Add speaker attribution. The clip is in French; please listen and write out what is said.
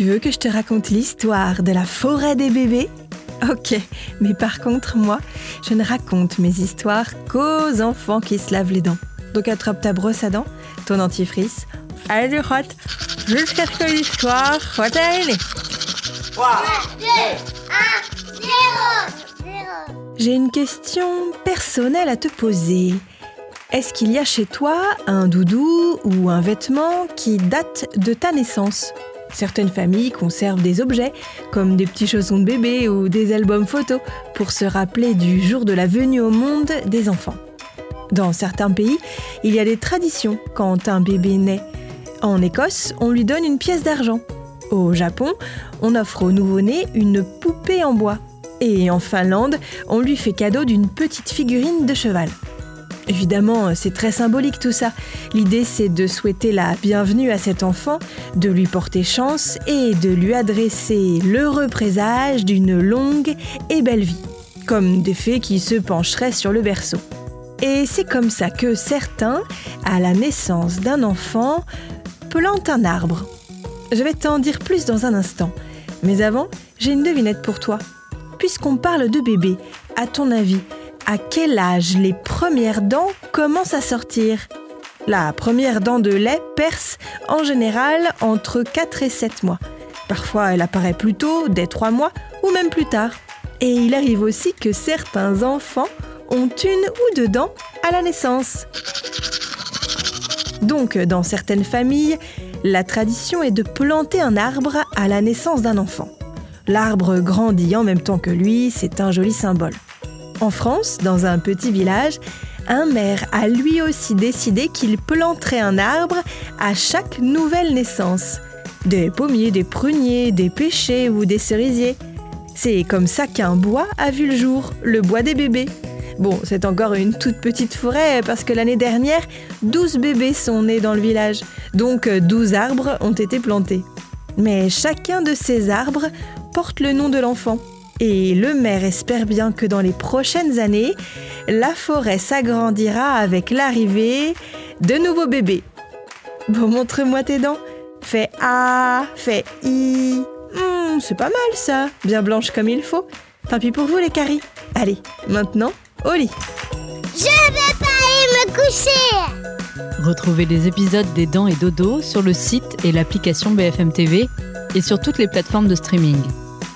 Speaker 1: Tu veux que je te raconte l'histoire de la forêt des bébés? Ok, mais par contre, moi, je ne raconte mes histoires qu'aux enfants qui se lavent les dents. Donc attrape ta brosse à dents, ton dentifrice, allez du hot, jusqu'à ce que l'histoire soit terminée.
Speaker 2: 3, 2, 1, 0, 0.
Speaker 1: J'ai une question personnelle à te poser. Est-ce qu'il y a chez toi un doudou ou un vêtement qui date de ta naissance? Certaines familles conservent des objets, comme des petits chaussons de bébé ou des albums photos, pour se rappeler du jour de la venue au monde des enfants. Dans certains pays, il y a des traditions quand un bébé naît. En Écosse, on lui donne une pièce d'argent. Au Japon, on offre au nouveau-né une poupée en bois. Et en Finlande, on lui fait cadeau d'une petite figurine de cheval. Évidemment, c'est très symbolique tout ça. L'idée, c'est de souhaiter la bienvenue à cet enfant, de lui porter chance et de lui adresser l'heureux présage d'une longue et belle vie, comme des fées qui se pencheraient sur le berceau. Et c'est comme ça que certains, à la naissance d'un enfant, plantent un arbre. Je vais t'en dire plus dans un instant. Mais avant, j'ai une devinette pour toi. Puisqu'on parle de bébé, à ton avis, à quel âge les premières dents commencent à sortir? La première dent de lait perce en général entre 4 et 7 mois. Parfois elle apparaît plus tôt, dès 3 mois, ou même plus tard. Et il arrive aussi que certains enfants ont une ou deux dents à la naissance. Donc, dans certaines familles, la tradition est de planter un arbre à la naissance d'un enfant. L'arbre grandit en même temps que lui, c'est un joli symbole. En France, dans un petit village, un maire a lui aussi décidé qu'il planterait un arbre à chaque nouvelle naissance. Des pommiers, des pruniers, des pêchers ou des cerisiers. C'est comme ça qu'un bois a vu le jour, le bois des bébés. Bon, c'est encore une toute petite forêt parce que l'année dernière, 12 bébés sont nés dans le village. Donc 12 arbres ont été plantés. Mais chacun de ces arbres porte le nom de l'enfant. Et le maire espère bien que dans les prochaines années, la forêt s'agrandira avec l'arrivée de nouveaux bébés. Bon, montre-moi tes dents. Fais A, fais I. Hmm, c'est pas mal ça, bien blanche comme il faut. Tant pis pour vous les caries. Allez, maintenant, au lit.
Speaker 2: Je vais pas aller me coucher.
Speaker 3: Retrouvez les épisodes des Dents et Dodo sur le site et l'application BFM TV et sur toutes les plateformes de streaming.